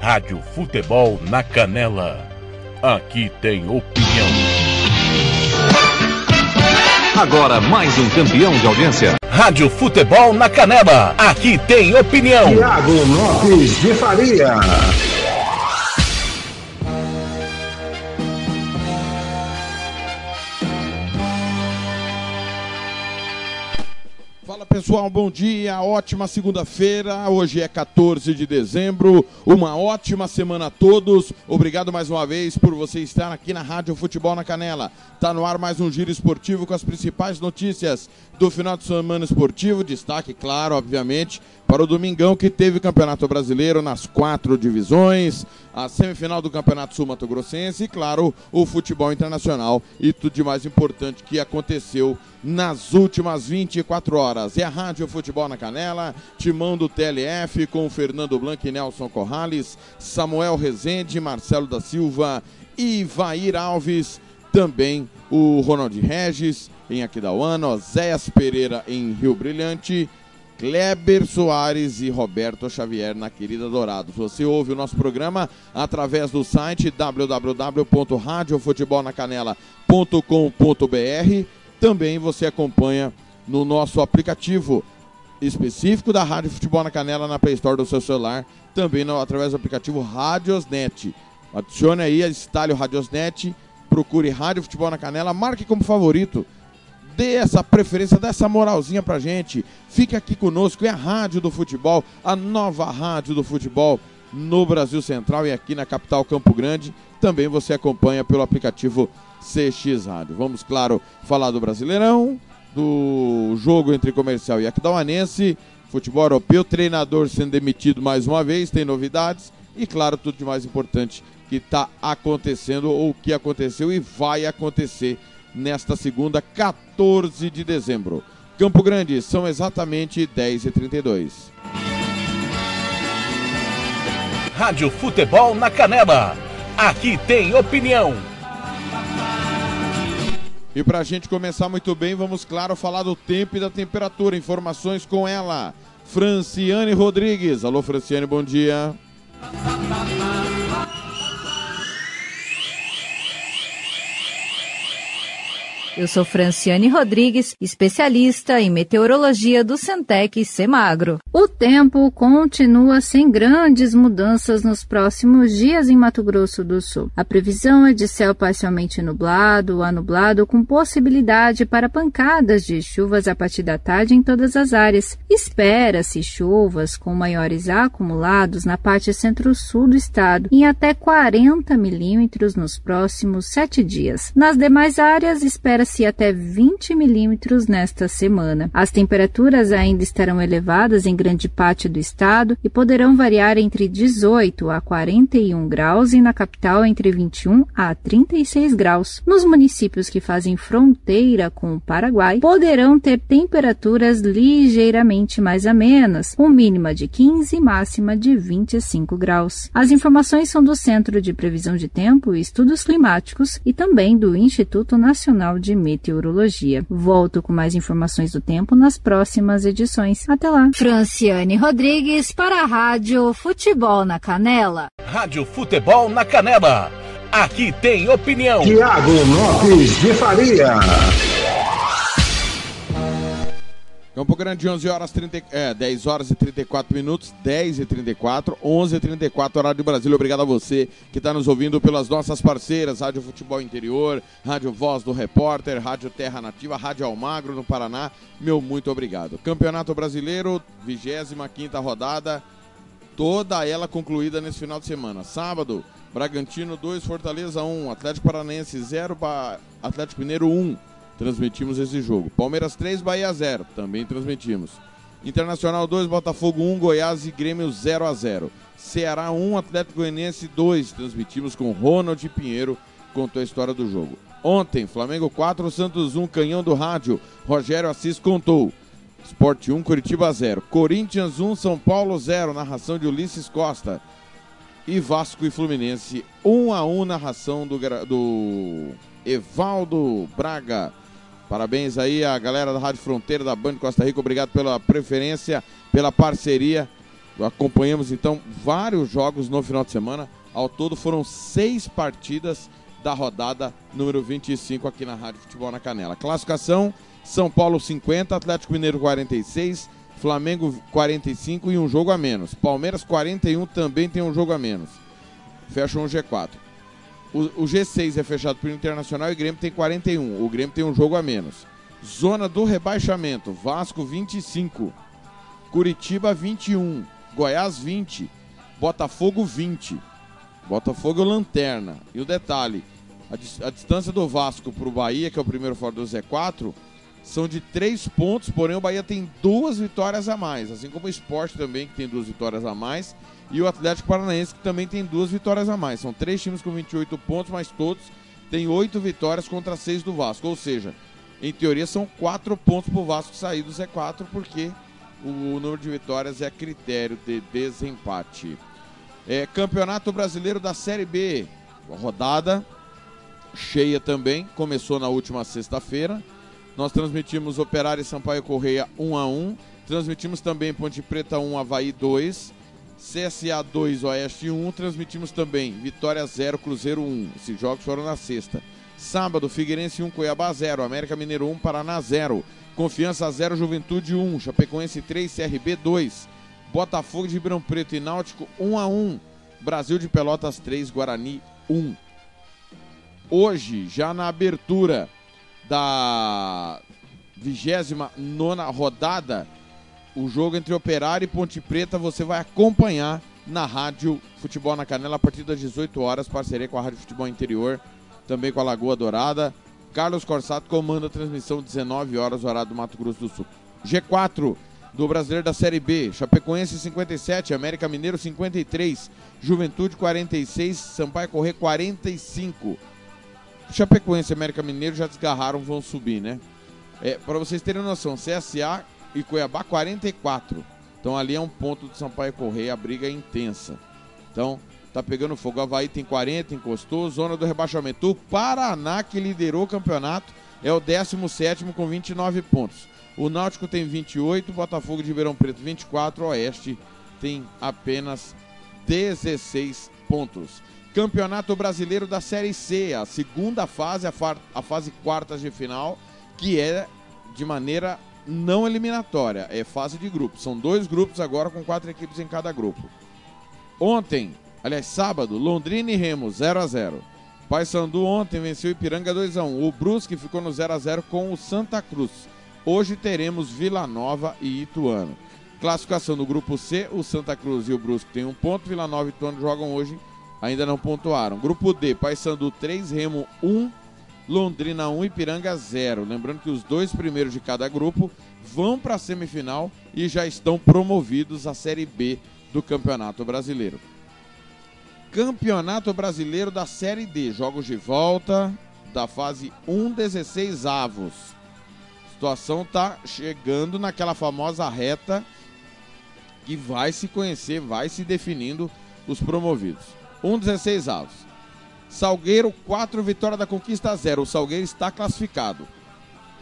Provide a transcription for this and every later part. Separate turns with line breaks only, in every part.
Rádio Futebol na Canela. Aqui tem opinião.
Agora mais um campeão de audiência.
Rádio Futebol na Canela. Aqui tem opinião.
Tiago Lopes de Faria.
Pessoal, bom dia, ótima segunda-feira. Hoje é 14 de dezembro. Uma ótima semana a todos. Obrigado mais uma vez por você estar aqui na Rádio Futebol na Canela. Tá no ar mais um giro esportivo com as principais notícias do final de semana esportivo. Destaque, claro, obviamente, para o Domingão que teve Campeonato Brasileiro nas quatro divisões, a semifinal do Campeonato Sul Mato Grossense e, claro, o futebol internacional e tudo de mais importante que aconteceu nas últimas 24 horas. É a Rádio Futebol na Canela, timão do TLF com Fernando Blanc e Nelson Corrales, Samuel Rezende, Marcelo da Silva e Vair Alves, também o Ronald Regis em Aquidauana, Oséias Pereira em Rio Brilhante, Kleber Soares e Roberto Xavier na Querida Dourados. Você ouve o nosso programa através do site www.radiofutebolnacanela.com.br. Também você acompanha no nosso aplicativo específico da Rádio Futebol na Canela na Play Store do seu celular, também no, através do aplicativo Radiosnet. Adicione aí, instale o Radiosnet, procure Rádio Futebol na Canela, marque como favorito dê essa preferência, dê essa moralzinha pra gente. Fique aqui conosco, é a Rádio do Futebol, a nova Rádio do Futebol no Brasil Central e aqui na capital Campo Grande. Também você acompanha pelo aplicativo CX Rádio. Vamos, claro, falar do Brasileirão, do jogo entre Comercial e Aquidauanense, futebol europeu, treinador sendo demitido mais uma vez, tem novidades e, claro, tudo de mais importante que está acontecendo ou que aconteceu e vai acontecer nesta segunda, 14 de dezembro. Campo Grande, são exatamente 10h32.
Rádio Futebol na Canela. Aqui tem opinião.
E para a gente começar muito bem, vamos, claro, falar do tempo e da temperatura. Informações com ela, Franciane Rodrigues. Alô, Franciane, bom dia.
Eu sou Franciane Rodrigues, especialista em meteorologia do Centec Semagro. O tempo continua sem grandes mudanças nos próximos dias em Mato Grosso do Sul. A previsão é de céu parcialmente nublado a nublado com possibilidade para pancadas de chuvas a partir da tarde em todas as áreas. Espera-se chuvas com maiores acumulados na parte centro-sul do estado, em até 40 milímetros nos próximos sete dias. Nas demais áreas, espera-se 12 até 20 milímetros nesta semana. As temperaturas ainda estarão elevadas em grande parte do estado e poderão variar entre 18 a 41 graus e na capital entre 21 a 36 graus. Nos municípios que fazem fronteira com o Paraguai, poderão ter temperaturas ligeiramente mais amenas, com mínima de 15 e máxima de 25 graus. As informações são do Centro de Previsão de Tempo e Estudos Climáticos e também do Instituto Nacional de Meteorologia. Volto com mais informações do tempo nas próximas edições. Até lá. Franciane Rodrigues para a Rádio Futebol na Canela.
Rádio Futebol na Canela. Aqui tem opinião.
Tiago Lopes de Faria.
Campo Grande, 11 horas 30, é, 10 horas e 34 minutos, 10 e 34, 11 e 34, horário do Brasil. Obrigado a você que está nos ouvindo pelas nossas parceiras, Rádio Futebol Interior, Rádio Voz do Repórter, Rádio Terra Nativa, Rádio Almagro no Paraná. Meu muito obrigado. Campeonato Brasileiro, 25 rodada, toda ela concluída nesse final de semana. Sábado, Bragantino 2, Fortaleza 1, Atlético Paranaense 0, Atlético Mineiro 1 transmitimos esse jogo. Palmeiras 3, Bahia 0, também transmitimos. Internacional 2, Botafogo 1, Goiás e Grêmio 0 a 0. Ceará 1, Atlético Goianiense 2, transmitimos com Ronald Pinheiro, contou a história do jogo. Ontem, Flamengo 4, Santos 1, Canhão do Rádio, Rogério Assis contou. Sport 1, Curitiba 0. Corinthians 1, São Paulo 0, narração de Ulisses Costa. E Vasco e Fluminense 1 a 1, narração do, do Evaldo Braga. Parabéns aí à galera da Rádio Fronteira da Band Costa Rica. Obrigado pela preferência, pela parceria. acompanhamos então vários jogos no final de semana. Ao todo foram seis partidas da rodada número 25 aqui na Rádio Futebol na Canela. Classificação: São Paulo 50, Atlético Mineiro 46, Flamengo 45 e um jogo a menos. Palmeiras 41 também tem um jogo a menos. Fecham o G4. O, o G6 é fechado pelo Internacional e o Grêmio tem 41. O Grêmio tem um jogo a menos. Zona do rebaixamento: Vasco 25, Curitiba 21, Goiás 20, Botafogo 20. Botafogo lanterna. E o detalhe: a, a distância do Vasco para o Bahia, que é o primeiro fora do Z4, são de três pontos, porém o Bahia tem duas vitórias a mais, assim como o Esporte também, que tem duas vitórias a mais, e o Atlético Paranaense, que também tem duas vitórias a mais. São três times com 28 pontos, mas todos têm oito vitórias contra seis do Vasco. Ou seja, em teoria são quatro pontos para o Vasco sair do Z4, porque o número de vitórias é critério de desempate. É, Campeonato Brasileiro da Série B, rodada cheia também, começou na última sexta-feira. Nós transmitimos Operário e Sampaio Correia 1 a 1 Transmitimos também Ponte Preta 1, Havaí 2. CSA 2, Oeste 1. Transmitimos também Vitória 0, Cruzeiro 1. Esses jogos foram na sexta. Sábado, Figueirense 1, Cuiabá 0. América Mineiro 1, Paraná 0. Confiança 0, Juventude 1. Chapecoense 3, CRB 2. Botafogo de Ribeirão Preto e Náutico 1 a 1. Brasil de Pelotas 3, Guarani 1. Hoje, já na abertura da 29 rodada, o jogo entre Operário e Ponte Preta você vai acompanhar na Rádio Futebol na Canela a partir das 18 horas, parceria com a Rádio Futebol Interior, também com a Lagoa Dourada. Carlos Corsato comanda a transmissão 19 horas, horário do Mato Grosso do Sul. G4 do Brasileiro da Série B, Chapecoense 57, América Mineiro 53, Juventude 46, Sampaio Correr 45. Chapecoense e América Mineiro já desgarraram, vão subir, né? É, para vocês terem noção, CSA e Cuiabá 44. Então ali é um ponto do Sampaio Correia, a briga é intensa. Então, tá pegando fogo. Havaí tem 40, encostou, zona do rebaixamento. O Paraná, que liderou o campeonato, é o 17 com 29 pontos. O Náutico tem 28, Botafogo de Ribeirão Preto 24, Oeste tem apenas 16 pontos. Campeonato Brasileiro da Série C, a segunda fase, a, a fase quartas de final, que é de maneira não eliminatória, é fase de grupos. São dois grupos agora com quatro equipes em cada grupo. Ontem, aliás, sábado, Londrina e Remo 0 a 0. Paysandu ontem venceu Ipiranga 2 a 1. O Brusque ficou no 0 a 0 com o Santa Cruz. Hoje teremos Vila Nova e Ituano. Classificação do grupo C, o Santa Cruz e o Brusque têm um ponto, Vila Nova e Ituano jogam hoje ainda não pontuaram. Grupo D, Paysandu 3, Remo 1, Londrina 1, Ipiranga 0. Lembrando que os dois primeiros de cada grupo vão para a semifinal e já estão promovidos à Série B do Campeonato Brasileiro. Campeonato Brasileiro da Série D, jogos de volta da fase 1, 16 avos. A situação tá chegando naquela famosa reta que vai se conhecer, vai se definindo os promovidos. 1,16 avos. Salgueiro, 4, vitória da conquista 0. O Salgueiro está classificado.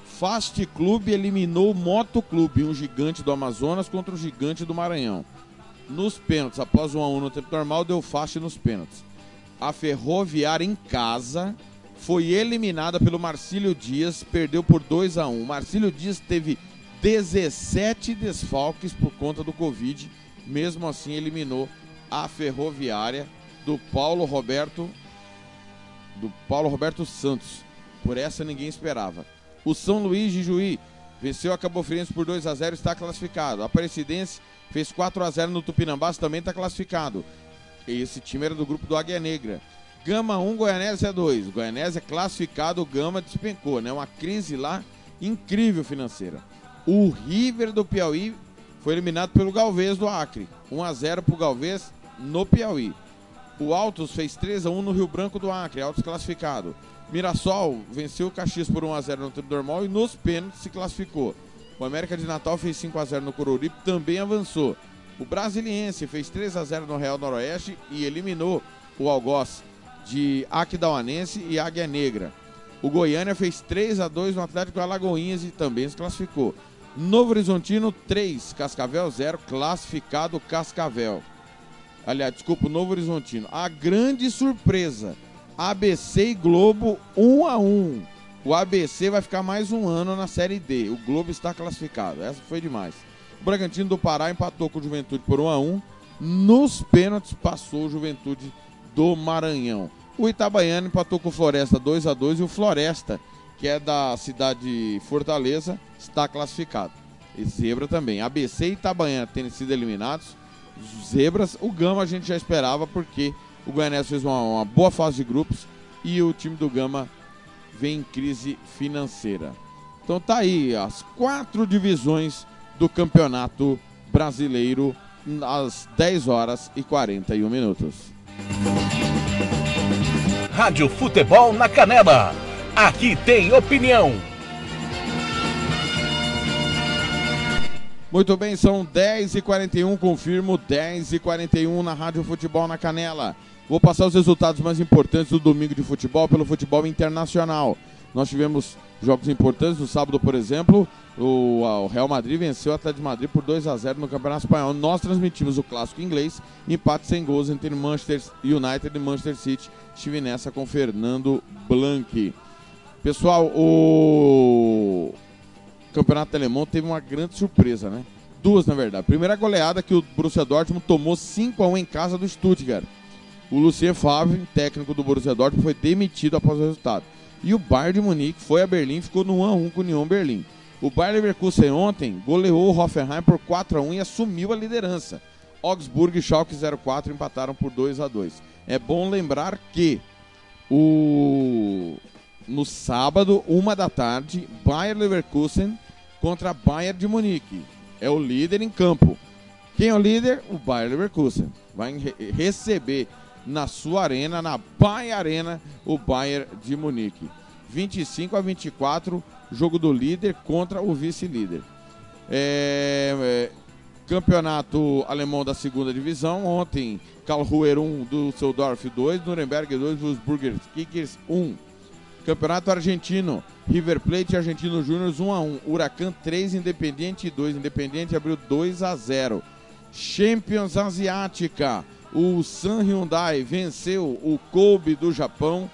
Fast Clube eliminou Moto Clube, um gigante do Amazonas contra o gigante do Maranhão. Nos pênaltis, após 1 a 1 no tempo normal, deu Fast nos pênaltis. A Ferroviária em casa foi eliminada pelo Marcílio Dias, perdeu por 2 a 1. Marcílio Dias teve 17 desfalques por conta do Covid, mesmo assim eliminou a Ferroviária do Paulo Roberto do Paulo Roberto Santos. Por essa ninguém esperava. O São Luís de Juí venceu a Cabo Friense por 2 a 0 está classificado. A Aparecidense fez 4 a 0 no Tupinambás, também está classificado. Esse time era do grupo do Águia Negra. Gama 1, Goianésia 2. Goianésia classificado, o Gama despencou, né? Uma crise lá incrível financeira. O River do Piauí foi eliminado pelo Galvez do Acre. 1 a 0 para o Galvez no Piauí. O Altos fez 3 a 1 no Rio Branco do Acre, Altos classificado. Mirassol venceu o Caxias por 1 a 0 no tempo normal e nos pênaltis se classificou. O América de Natal fez 5 a 0 no Coruripe, também avançou. O Brasiliense fez 3 a 0 no Real Noroeste e eliminou o Algoz de Aquidauanense e Águia Negra. O Goiânia fez 3 a 2 no Atlético Alagoinhas e também se classificou. Novo Horizontino 3, Cascavel 0, classificado Cascavel. Aliás, desculpa, Novo Horizontino. A grande surpresa, ABC e Globo 1 a 1. O ABC vai ficar mais um ano na Série D. O Globo está classificado. Essa foi demais. O Bragantino do Pará empatou com o Juventude por 1 a 1. Nos pênaltis passou o Juventude do Maranhão. O Itabaiana empatou com o Floresta 2 a 2 e o Floresta, que é da cidade de Fortaleza, está classificado. E Zebra também. ABC e Itabaiana tendo sido eliminados. Zebras, o Gama a gente já esperava porque o Goianese fez uma, uma boa fase de grupos e o time do Gama vem em crise financeira. Então tá aí as quatro divisões do Campeonato Brasileiro às 10 horas e 41 minutos.
Rádio Futebol na Canela. Aqui tem opinião.
Muito bem, são 10h41, confirmo 10h41 na Rádio Futebol na Canela. Vou passar os resultados mais importantes do domingo de futebol pelo futebol internacional. Nós tivemos jogos importantes no sábado, por exemplo, o, Real Madrid venceu o Atlético de Madrid por 2 a 0 no Campeonato Espanhol. Nós transmitimos o clássico inglês, empate sem gols entre Manchester United e Manchester City. Estive nessa com Fernando Blanc. Pessoal, o Campeonato Alemão teve uma grande surpresa, né? Duas, na verdade. Primeira goleada que o Borussia Dortmund tomou 5 a 1 em casa do Stuttgart. O Lucien Favre, técnico do Borussia Dortmund, foi demitido após o resultado. E o Bayern de Munique foi a Berlim e ficou no 1 a 1 com o Union Berlim. O Bayern Leverkusen ontem goleou o Hoffenheim por 4 a 1 e assumiu a liderança. Augsburg e Schalke 04 empataram por 2 a 2. É bom lembrar que o no sábado, uma da tarde, Bayern Leverkusen contra Bayern de Munique. É o líder em campo. Quem é o líder? O Bayern Leverkusen. Vai receber na sua arena, na Bayern Arena, o Bayern de Munique. 25 a 24, jogo do líder contra o vice-líder. É, é, campeonato alemão da segunda divisão. Ontem, Karlsruher 1, Düsseldorf 2, Nuremberg 2, Wolfsburger Kickers 1. Campeonato argentino, River Plate Argentino Júnior 1 a 1, Huracan 3, Independiente 2, Independiente abriu 2 a 0. Champions Asiática, o San Hyundai venceu o Kobe do Japão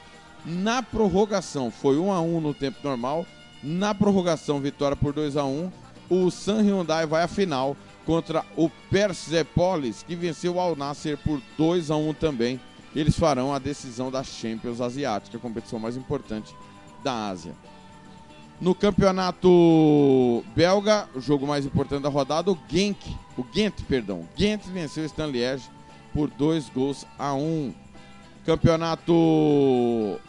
na prorrogação. Foi 1 a 1 no tempo normal. Na prorrogação, vitória por 2 a 1. O San Hyundai vai à final contra o Persepolis, que venceu o Al Nasser por 2 a 1 também. Eles farão a decisão da Champions Asiática, a competição mais importante da Ásia. No campeonato belga, o jogo mais importante da rodada, o Genk, o Ghent, perdão, Ghent venceu o Stan Liège por dois gols a um. Campeonato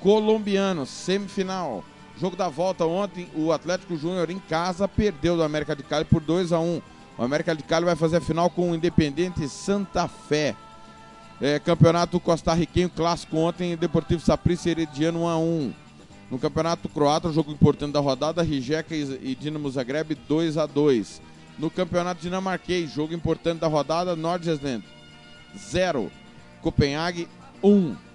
colombiano, semifinal. Jogo da volta ontem, o Atlético Júnior em casa perdeu do América de Cali por 2 a 1 O América de Cali vai fazer a final com o Independente Santa Fé. É, campeonato costarriquenho clássico ontem, Deportivo Saprissa Herediano 1 a 1 No Campeonato Croata, jogo importante da rodada, Rijeka e Dinamo Zagreb 2 a 2 No Campeonato Dinamarquês, jogo importante da rodada, Nordjylland 0, Copenhague 1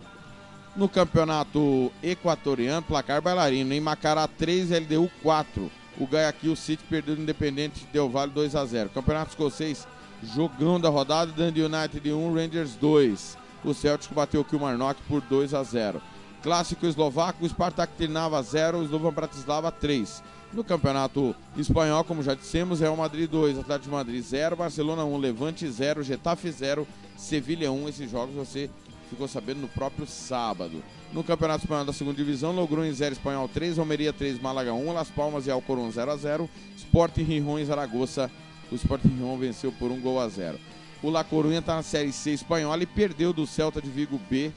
no campeonato equatoriano, placar bailarino. Em Macará 3, LDU 4. O Guayaquil City perdeu o Independente Del Vale 2 a 0. Campeonato escocês, jogão da rodada, Dundee United 1, Rangers 2. O Celtic bateu o Kilmarnock por 2 a 0. Clássico eslovaco, Spartak Trnava 0, Slovan Bratislava 3. No campeonato espanhol, como já dissemos, Real Madrid 2, Atlético de Madrid 0, Barcelona 1, Levante 0, Getafe 0, Sevilha 1. Esses jogos você ficou sabendo no próprio sábado. No Campeonato Espanhol da Segunda Divisão, Logrou em 0, Espanhol 3, Almeria 3, Málaga 1, Las Palmas e Alcorão 0 a 0, Sport Rijon e Zaragoza. O Sport Rijon venceu por 1 gol a 0. O La Coruña está na Série C espanhola e perdeu do Celta de Vigo B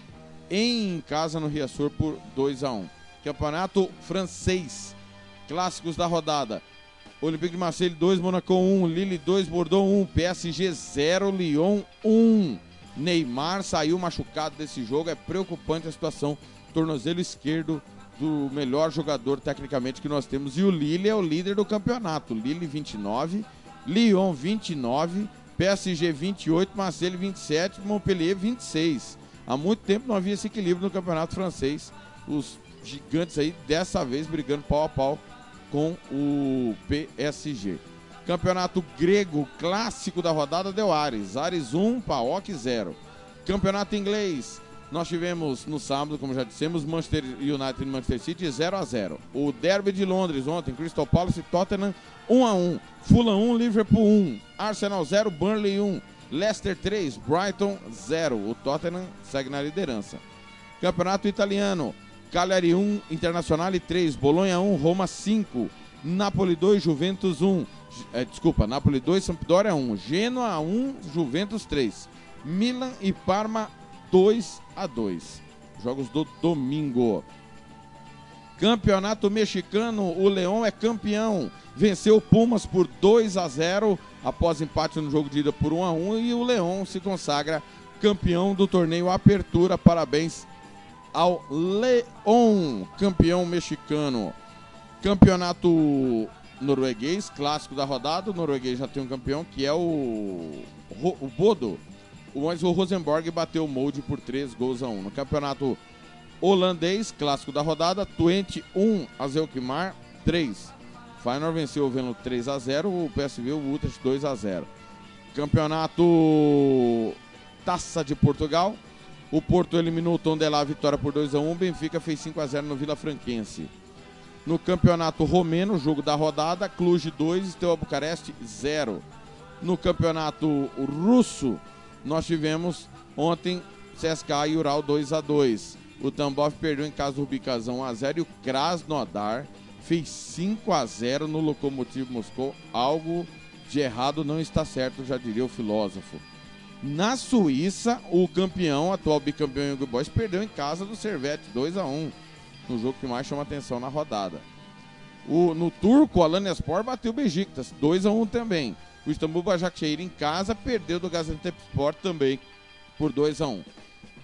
em casa no Riaçor por 2 a 1. Campeonato francês. Clássicos da rodada. Olympique de Marseille 2, Monaco 1, Lille 2, Bordeaux 1, PSG 0, Lyon 1. Neymar saiu machucado desse jogo, é preocupante a situação. Tornozelo esquerdo do melhor jogador tecnicamente que nós temos. E o Lille é o líder do campeonato. Lille 29, Lyon 29, PSG 28, Marseille 27, Montpellier 26. Há muito tempo não havia esse equilíbrio no campeonato francês. Os gigantes aí, dessa vez, brigando pau a pau com o PSG. Campeonato grego clássico da rodada deu Ares. Ares 1, PAOK 0. Campeonato inglês, nós tivemos no sábado, como já dissemos, Manchester United e Manchester City 0 a 0. O Derby de Londres ontem, Crystal Palace e Tottenham 1 a 1. Fulham 1, Liverpool 1. Arsenal 0, Burnley 1. Leicester 3, Brighton 0. O Tottenham segue na liderança. Campeonato italiano, Cagliari 1, Internazionale 3, Bolonha 1, Roma 5. Napoli 2, Juventus 1. É, desculpa, Napoli 2, Sampdoria 1. Genoa 1, Juventus 3. Milan e Parma 2 a 2. Jogos do domingo. Campeonato mexicano, o Leão é campeão. Venceu o Pumas por 2 a 0 após empate no jogo de ida por 1 a 1 e o Leão se consagra campeão do torneio Apertura. Parabéns ao Leão, campeão mexicano. Campeonato norueguês, clássico da rodada. O norueguês já tem um campeão que é o, o Bodo. Mas o Rosenborg bateu o molde por 3 gols a 1. No campeonato holandês, clássico da rodada, Twente 1, Azelkmar 3. Feyenoord venceu o Veno 3 a 0, o PSV o Utrecht 2 a 0. Campeonato Taça de Portugal, o Porto eliminou o Tondela vitória por 2 a 1, o Benfica fez 5 a 0 no Vila Franquense. No campeonato romeno, jogo da rodada, Cluj 2, Steaua Bucareste 0. No campeonato russo, nós tivemos ontem CSKA e Ural 2 a 2 O Tambov perdeu em casa do Bicazão 1 a 0 e o Krasnodar fez 5 a 0 no Lokomotiv Moscou. Algo de errado não está certo, já diria o filósofo. Na Suíça, o campeão, atual bicampeão Young Boys, perdeu em casa do Servette 2 a 1 no jogo que mais chama atenção na rodada. O, no turco, o Alanyaspor bateu o Besiktas 2 a 1 também. O Istambul Başakşehir em casa perdeu do Gaziantepspor também por 2 a 1.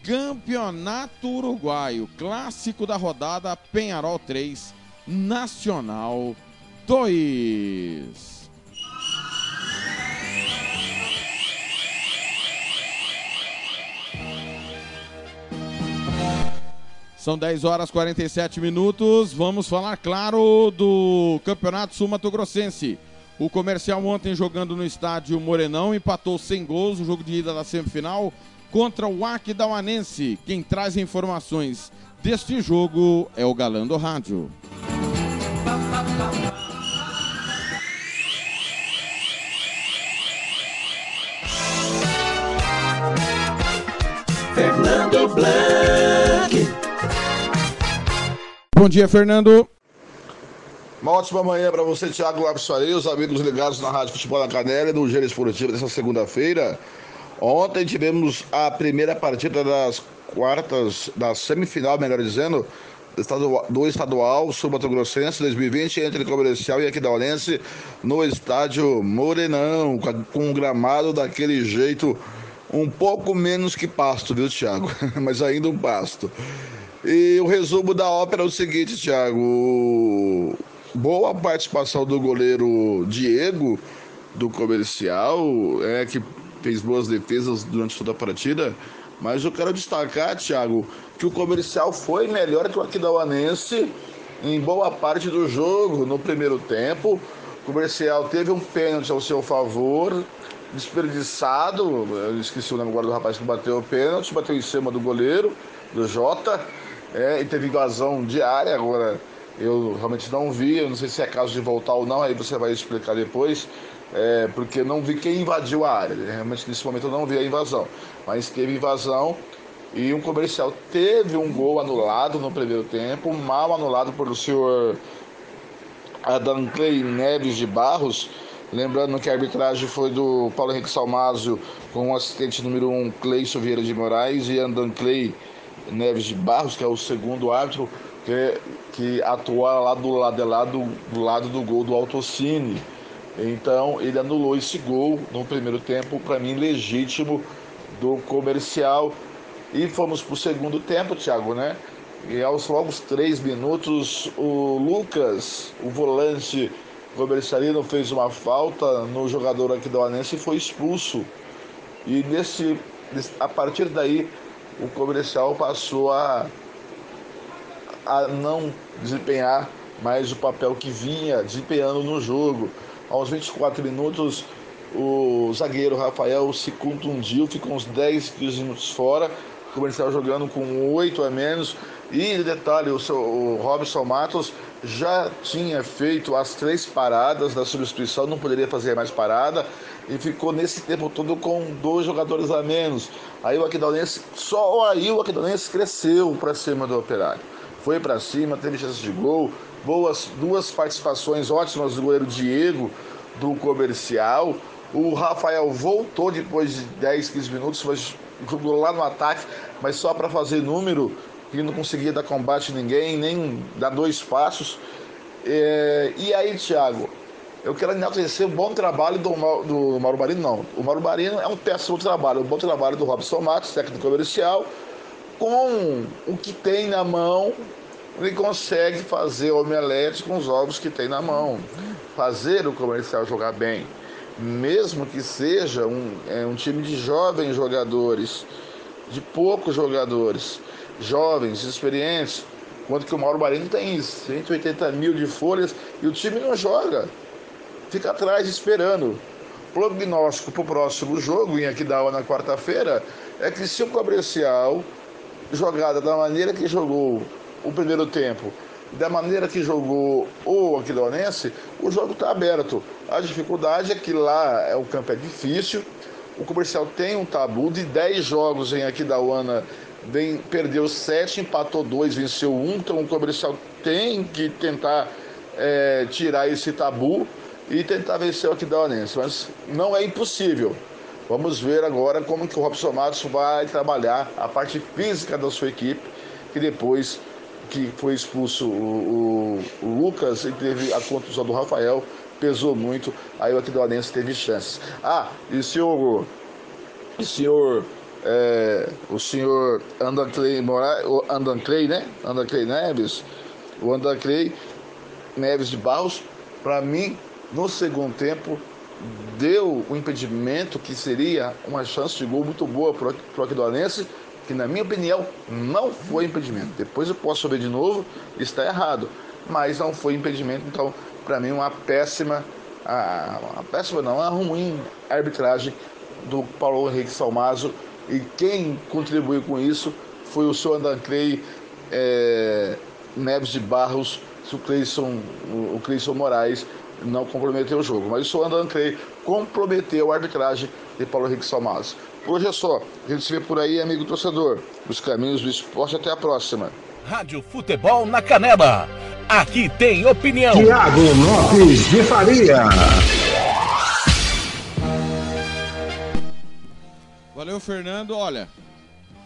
Campeonato Uruguaio, clássico da rodada, Penharol 3, Nacional 2. São 10 horas e 47 minutos. Vamos falar, claro, do Campeonato Sul Mato Grossense. O comercial ontem jogando no estádio Morenão empatou sem gols o jogo de ida da semifinal contra o Aquidauanense. Quem traz informações deste jogo é o Galã do Rádio.
Fernando Blanc.
Bom dia, Fernando.
Uma ótima manhã para você, Thiago Lopes Faria, os amigos ligados na Rádio Futebol da Canela e no Gênero Esportivo dessa segunda-feira. Ontem tivemos a primeira partida das quartas, da semifinal, melhor dizendo, do estadual, do estadual Sul Mato Grossense 2020 entre Comercial e Aquidaulense no estádio Morenão, com um gramado daquele jeito um pouco menos que pasto, viu, Thiago? Mas ainda um pasto. E o resumo da ópera é o seguinte, Thiago boa participação do goleiro Diego, do comercial, é que fez boas defesas durante toda a partida. Mas eu quero destacar, Thiago, que o comercial foi melhor que o Aquidauanense em boa parte do jogo no primeiro tempo. O comercial teve um pênalti ao seu favor, desperdiçado. Eu esqueci o nome agora do rapaz que bateu o pênalti, bateu em cima do goleiro, do Jota, é, e teve invasão de área. Agora eu realmente não vi, eu não sei se é caso de voltar ou não, aí você vai explicar depois, é, porque não vi quem invadiu a área. Realmente nesse momento eu não vi a invasão, mas teve invasão e um comercial teve um gol anulado no primeiro tempo, mal anulado por o senhor Adam Clay Neves de Barros. Lembrando que a arbitragem foi do Paulo Henrique Salmásio com o assistente número 1, um, Cleison Vieira de Moraes, e Andan Clay Neves de Barros, que é o segundo árbitro, que, que lá do lado, de lá do, do lado do gol do Autocine. Então ele anulou esse gol no primeiro tempo, para mim legítimo, do comercial. E fomos para o segundo tempo, Thiago, né? E aos longos três minutos, o Lucas, o volante comercialino, fez uma falta no jogador aqui do Anense e foi expulso. E nesse, a partir daí, o comercial passou a a não desempenhar mais o papel que vinha desempenhando no jogo. Aos 24 minutos, o zagueiro Rafael se contundiu, ficou uns 10, 15 minutos fora. Comercial jogando com 8 a menos. E detalhe, o, seu, o Robson Matos já tinha feito as três paradas da substituição, não poderia fazer mais parada e ficou nesse tempo todo com dois jogadores a menos. Aí o Aquidaulense, só aí o Aquidaulense cresceu para cima do Operário. Foi para cima, teve chances de gol, boas duas participações ótimas do goleiro Diego do comercial. O Rafael voltou depois de 10, 15 minutos, mas jogou lá no ataque, mas só para fazer número, que não conseguia dar combate a ninguém, nem dar dois passos. É, e aí, Thiago, eu quero enaltecer o bom trabalho do, do Mauro não. O Mauro Marino é um péssimo trabalho, o bom trabalho do Robson Matos, técnico comercial, com o que tem na mão, ele consegue fazer omelete com os ovos que tem na mão. Fazer o comercial jogar bem, mesmo que seja um, é, um time de jovens jogadores, de poucos jogadores, jovens, experientes, quanto que o Mauro Marino tem 180 mil de folhas e o time não joga fica atrás esperando. Prognóstico para o próximo jogo, em Aquidauá na quarta-feira, é que se o comercial, jogada da maneira que jogou o primeiro tempo, da maneira que jogou o Aquidauanense, o jogo está aberto. A dificuldade é que lá é, o campo é difícil, o comercial tem um tabu de 10 jogos em Aquidauana, vem, perdeu 7, empatou 2, venceu 1, então o comercial tem que tentar é, tirar esse tabu e tentar vencer o Aquidauanense. Mas não é impossível. Vamos ver agora como que o Robson Matos vai trabalhar a parte física da sua equipe, que depois que foi expulso o, o, o Lucas e teve a contusão do Rafael, pesou muito, aí o Aquidauanense teve chances. Ah, e o senhor, o senhor, é, o senhor Andan Clay, Moraes, Andan Clay, né? Neves, o Andan Clay Neves de Barros, para mim, no segundo tempo, deu o impedimento que seria uma chance de gol muito boa para o Aquidauanense, que na minha opinião não foi impedimento. Depois eu posso ver de novo, está errado, mas não foi impedimento, então para mim uma péssima, uma péssima não, uma ruim arbitragem do Paulo Henrique Salmazo e quem contribuiu com isso foi o seu Andanclei é, Neves de Barros, o Cleison, o Cleison Moraes, não comprometeu o jogo. Mas o Andan Clay comprometeu a arbitragem de Paulo Henrique Salmazo. Por hoje é só. A gente se vê por aí, amigo torcedor. Os caminhos do esporte. Até a próxima.
Rádio Futebol na Canela. Aqui tem opinião.
Tiago Lopes de Faria.
Valeu, Fernando. Olha,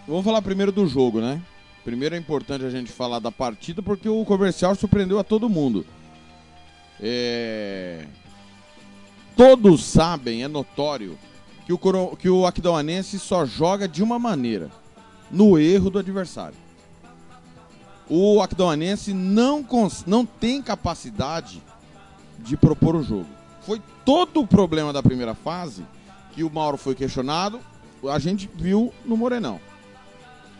vamos falar primeiro do jogo, né? Primeiro é importante a gente falar da partida porque o comercial surpreendeu a todo mundo. É... Todos sabem, é notório, que o, Coro... que o Aquidauanense só joga de uma maneira: no erro do adversário. O Aquidauanense não, cons... não tem capacidade de propor o jogo. Foi todo o problema da primeira fase que o Mauro foi questionado, a gente viu no Morenão.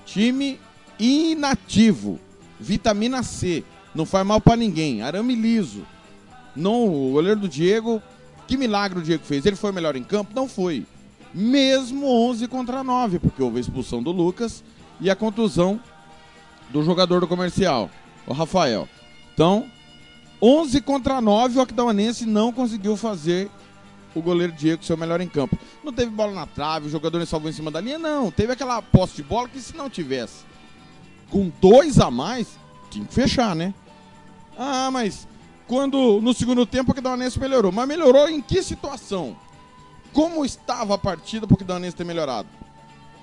Time inativo, vitamina C, não faz mal para ninguém, arame liso não, o goleiro do Diego, que milagre o Diego fez? Ele foi melhor em campo? Não foi. Mesmo 11 contra 9, porque houve a expulsão do Lucas e a contusão do jogador do comercial, o Rafael. Então, 11 contra 9, o Aquidauanense não conseguiu fazer o goleiro Diego ser o melhor em campo. Não teve bola na trave, o jogador salvou em cima da linha, não. Teve aquela posse de bola que se não tivesse com dois a mais, tinha que fechar, né? Ah, mas quando no segundo tempo o Aquidauanense melhorou. Mas melhorou em que situação? Como estava a partida para o Aquidauanense ter melhorado?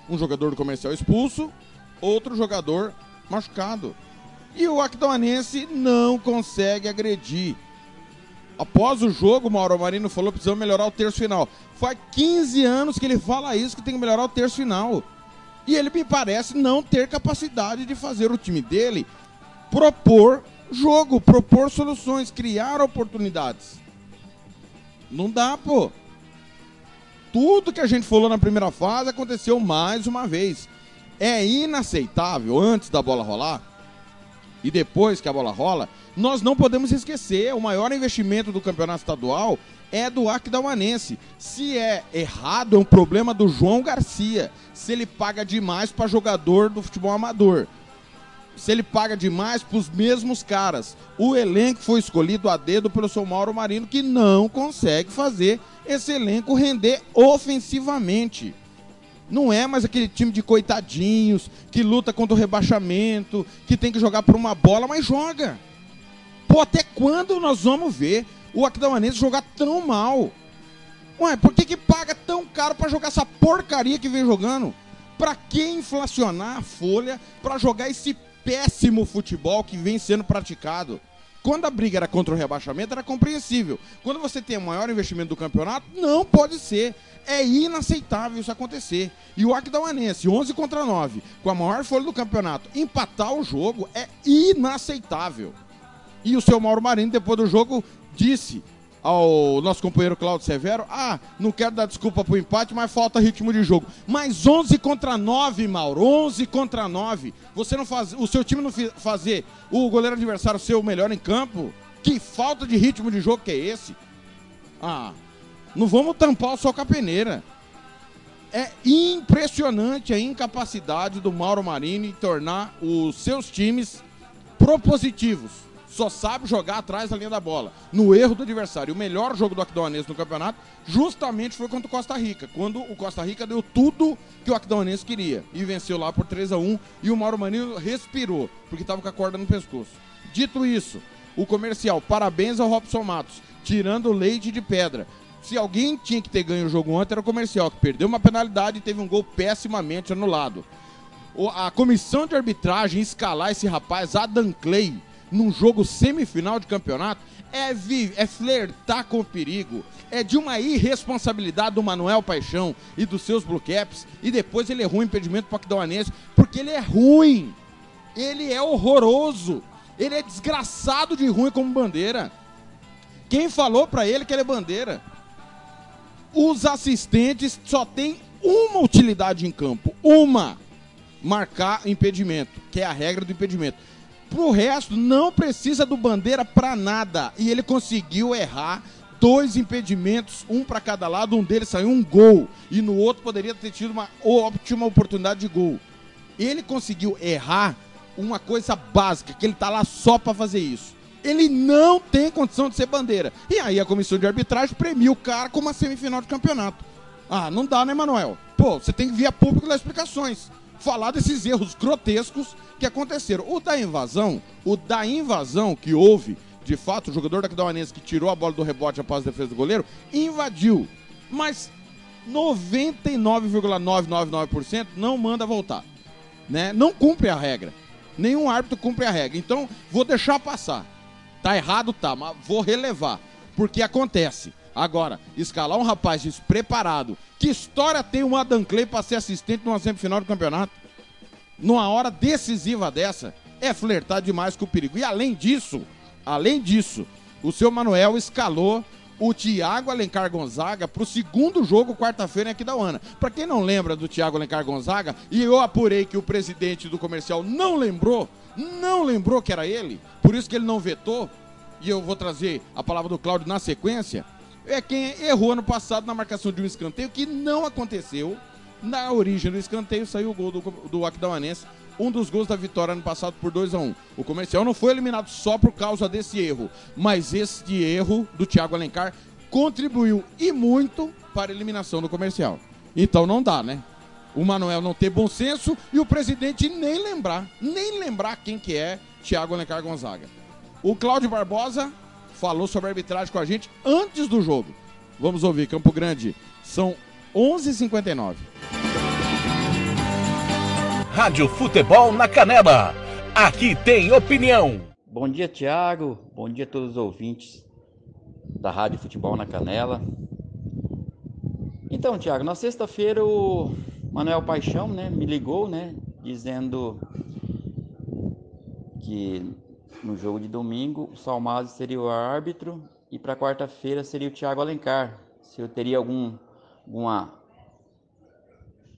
Um jogador do comercial expulso, outro jogador machucado. E o Aquidauanense não consegue agredir. Após o jogo, Mauro Marino falou que precisamos melhorar o terço final. Faz 15 anos que ele fala isso, que tem que melhorar o terço final. E ele me parece não ter capacidade de fazer o time dele propor jogo, propor soluções, criar oportunidades. Não dá, pô. Tudo que a gente falou na primeira fase aconteceu mais uma vez. É inaceitável, antes da bola rolar, e depois que a bola rola, nós não podemos esquecer, o maior investimento do campeonato estadual é do Aquidauanense. Se é errado, é um problema do João Garcia. Se ele paga demais para jogador do futebol amador. Se ele paga demais para os mesmos caras. O elenco foi escolhido a dedo pelo seu Mauro Marino, que não consegue fazer esse elenco render ofensivamente. Não é mais aquele time de coitadinhos que luta contra o rebaixamento, que tem que jogar por uma bola, mas joga. Pô, até quando nós vamos ver o Aquidauanense jogar tão mal? Ué, por que, que paga tão caro para jogar essa porcaria que vem jogando? Pra que inflacionar a folha para jogar esse péssimo futebol que vem sendo praticado? Quando a briga era contra o rebaixamento, era compreensível. Quando você tem o maior investimento do campeonato, não pode ser. É inaceitável isso acontecer. E o Aquidauanense, 11 contra 9, com a maior folha do campeonato, empatar o jogo é inaceitável. E o seu Mauro Marinho, depois do jogo, disse ao nosso companheiro Claudio Severo: Ah, não quero dar desculpa pro empate, mas falta ritmo de jogo. Mas 11 contra 9, Mauro, 11 contra 9. Você não faz, o seu time não fazer o goleiro adversário ser o melhor em campo? Que falta de ritmo de jogo que é esse? Ah, não vamos tampar o sol com a peneira. É impressionante a incapacidade do Mauro Marini tornar os seus times propositivos. Só sabe jogar atrás da linha da bola, no erro do adversário. O melhor jogo do Aquidauanense no campeonato justamente foi contra o Costa Rica, quando o Costa Rica deu tudo que o Aquidauanense queria e venceu lá por 3 a 1 e o Mauro Marini respirou, porque estava com a corda no pescoço. Dito isso, o comercial, parabéns ao Robson Matos, tirando leite de pedra se alguém tinha que ter ganho o jogo ontem, era o comercial, que perdeu uma penalidade e teve um gol pessimamente anulado. a comissão de arbitragem escalar esse rapaz, Adam Clay, num jogo semifinal de campeonato, é, é flertar com o perigo. É de uma irresponsabilidade do Manuel Paixão e dos seus blue caps. E depois ele errou o impedimento para o porque ele é ruim. Ele é horroroso. Ele é desgraçado de ruim como bandeira. Quem falou para ele que ele é bandeira? Os assistentes só têm uma utilidade em campo, uma, marcar impedimento, que é a regra do impedimento. Pro resto, não precisa do bandeira para nada. E ele conseguiu errar dois impedimentos, um para cada lado, um deles saiu um gol e no outro poderia ter tido uma ótima oportunidade de gol. Ele conseguiu errar uma coisa básica, que ele tá lá só para fazer isso ele não tem condição de ser bandeira. E aí a comissão de arbitragem premiu o cara com uma semifinal de campeonato. Ah, não dá, né, Manuel? Pô, você tem que vir a público dar explicações. Falar desses erros grotescos que aconteceram. O da invasão, o da invasão que houve, de fato, o jogador da Aquidauanense que tirou a bola do rebote após a defesa do goleiro, invadiu. Mas 99,999% não manda voltar. Né? Não cumpre a regra. Nenhum árbitro cumpre a regra. Então, vou deixar passar. Tá errado, tá, mas vou relevar. Porque acontece. Agora, escalar um rapaz despreparado. Que história tem um Adam Clay para ser assistente numa semifinal do campeonato? Numa hora decisiva dessa, é flertar demais com o perigo. E além disso, além disso, o seu Manuel escalou o Thiago Alencar Gonzaga para o segundo jogo quarta-feira aqui da UANA. Para quem não lembra do Thiago Alencar Gonzaga, e eu apurei que o presidente do comercial não lembrou, não lembrou que era ele, por isso que ele não vetou, e eu vou trazer a palavra do Cláudio na sequência, é quem errou ano passado na marcação de um escanteio que não aconteceu. Na origem do escanteio saiu o gol do, do Aquidauanense, um dos gols da vitória ano passado por 2 a 1 um. O comercial não foi eliminado só por causa desse erro, mas este erro do Thiago Alencar contribuiu e muito para a eliminação do comercial. Então não dá, né? O Manuel não ter bom senso e o presidente nem lembrar, nem lembrar quem que é Thiago Alencar Gonzaga. O Cláudio Barbosa falou sobre a arbitragem com a gente antes do jogo. Vamos ouvir, Campo Grande. São 11h59.
Rádio Futebol na Canela. Aqui tem opinião.
Bom dia, Tiago. Bom dia a todos os ouvintes da Rádio Futebol na Canela. Então, Tiago, na sexta-feira o Manuel Paixão, né, me ligou, né, dizendo que no jogo de domingo o Salmado seria o árbitro e para quarta-feira seria o Thiago Alencar. Se eu teria algum, alguma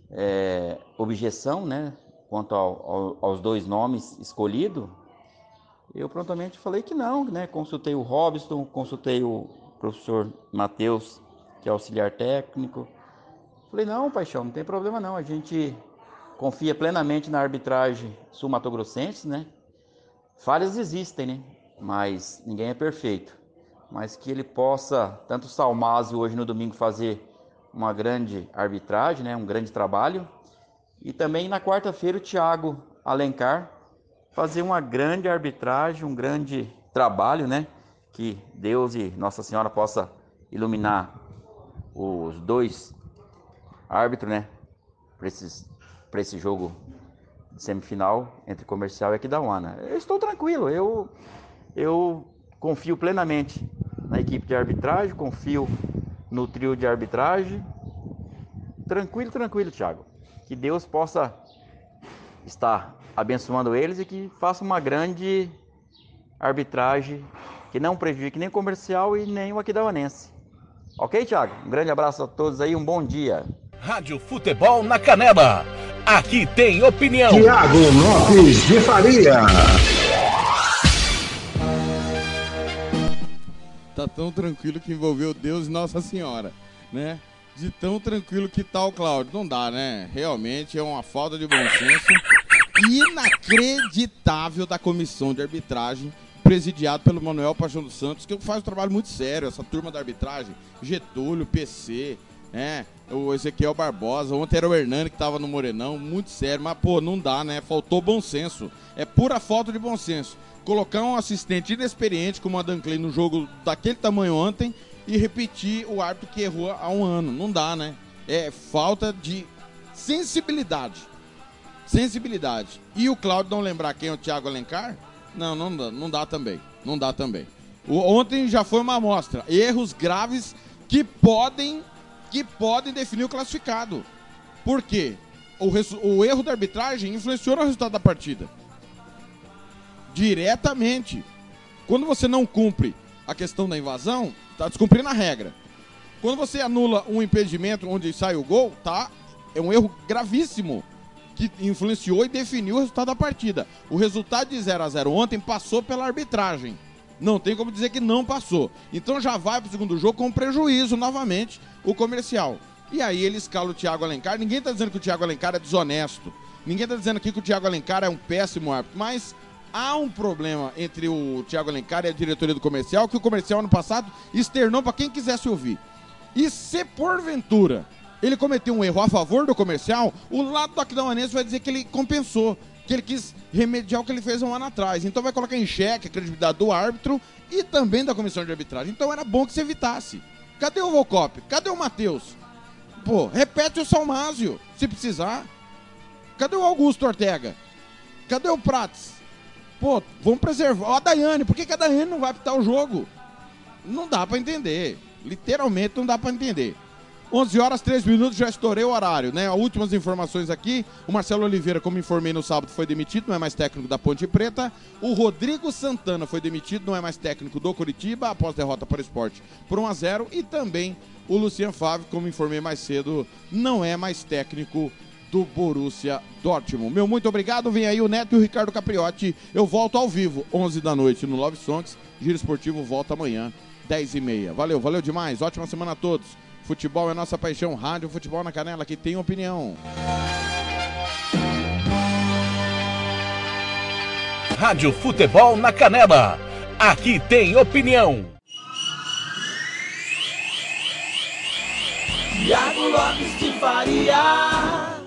é, objeção, né, quanto ao, ao, aos dois nomes escolhidos. Eu prontamente falei que não, né? Consultei o Robson, consultei o professor Matheus, que é auxiliar técnico. Falei, não, paixão, não tem problema não. A gente confia plenamente na arbitragem sul-mato-grossense, né? Falhas existem, né? Mas ninguém é perfeito. Mas que ele possa, tanto o Salmásio hoje no domingo fazer uma grande arbitragem, né? Um grande trabalho. E também na quarta-feira o Thiago Alencar fazer uma grande arbitragem, um grande trabalho, né? Que Deus e Nossa Senhora possa iluminar os dois árbitros, né? Para esse jogo semifinal entre Comercial e Aquidauana. Eu estou tranquilo, eu, eu confio plenamente na equipe de arbitragem, confio no trio de arbitragem. Tranquilo, tranquilo, Thiago. Que Deus possa estar abençoando eles e que faça uma grande arbitragem que não prejudique nem o comercial e nem o aquidauanense. Ok, Thiago? Um grande abraço a todos aí, um bom dia.
Rádio Futebol na Canela Aqui tem opinião.
Tiago Lopes de Faria.
Tá tão tranquilo que envolveu Deus e Nossa Senhora, né? De tão tranquilo que tá o Cláudio. Não dá, né? Realmente é uma falta de bom senso inacreditável da comissão de arbitragem presidiado pelo Manuel Paixão dos Santos, que faz um trabalho muito sério, essa turma da arbitragem, Getúlio, PC, é, o Ezequiel Barbosa, ontem era o Hernani que tava no Morenão, muito sério, mas pô, não dá, né? Faltou bom senso. É pura falta de bom senso. Colocar um assistente inexperiente como a Clay no jogo daquele tamanho ontem e repetir o árbitro que errou há um ano. Não dá, né? É falta de sensibilidade. Sensibilidade. E o Claudio não lembrar quem é o Thiago Alencar? Não, não dá, não dá também. Não dá também. O, ontem já foi uma amostra. Erros graves que podem que podem definir o classificado. Por quê? O, o erro da arbitragem influenciou no resultado da partida. Diretamente. Quando você não cumpre a questão da invasão, está descumprindo a regra. Quando você anula um impedimento onde sai o gol, tá? É um erro gravíssimo que influenciou e definiu o resultado da partida. O resultado de 0 a 0 ontem passou pela arbitragem. Não tem como dizer que não passou. Então já vai para o segundo jogo com prejuízo novamente o comercial. E aí ele escala o Thiago Alencar. Ninguém está dizendo que o Thiago Alencar é desonesto. Ninguém está dizendo aqui que o Thiago Alencar é um péssimo árbitro. Mas há um problema entre o Thiago Alencar e a diretoria do comercial que o comercial ano passado externou para quem quisesse ouvir. E se porventura ele cometeu um erro a favor do comercial, o lado do Aquidauanense vai dizer que ele compensou que ele quis remediar o que ele fez um ano atrás. Então vai colocar em xeque a credibilidade do árbitro e também da comissão de arbitragem. Então era bom que você evitasse. Cadê o Volcop? Cadê o Matheus? Pô, repete o Salmásio, se precisar. Cadê o Augusto Ortega? Cadê o Prates? Pô, vamos preservar. Ó, a Daiane, por que, que a Daiane não vai apitar o jogo? Não dá para entender. Literalmente não dá para entender. 11 horas 3 minutos, já estourei o horário, né? Últimas informações aqui. O Marcelo Oliveira, como informei no sábado, foi demitido, não é mais técnico da Ponte Preta. O Rodrigo Santana foi demitido, não é mais técnico do Curitiba, após derrota para o esporte por 1 a 0 E também o Lucian Favre, como informei mais cedo, não é mais técnico do Borussia Dortmund. Meu muito obrigado. Vem aí o Neto e o Ricardo Capriotti. Eu volto ao vivo, 11 da noite no Love Songs. Giro Esportivo volta amanhã, 10 e meia. Valeu, valeu demais. Ótima semana a todos. Futebol é nossa paixão. Rádio Futebol na Canela, que tem opinião.
Rádio Futebol na Canela. Aqui tem opinião.
Tiago Lopes de Faria.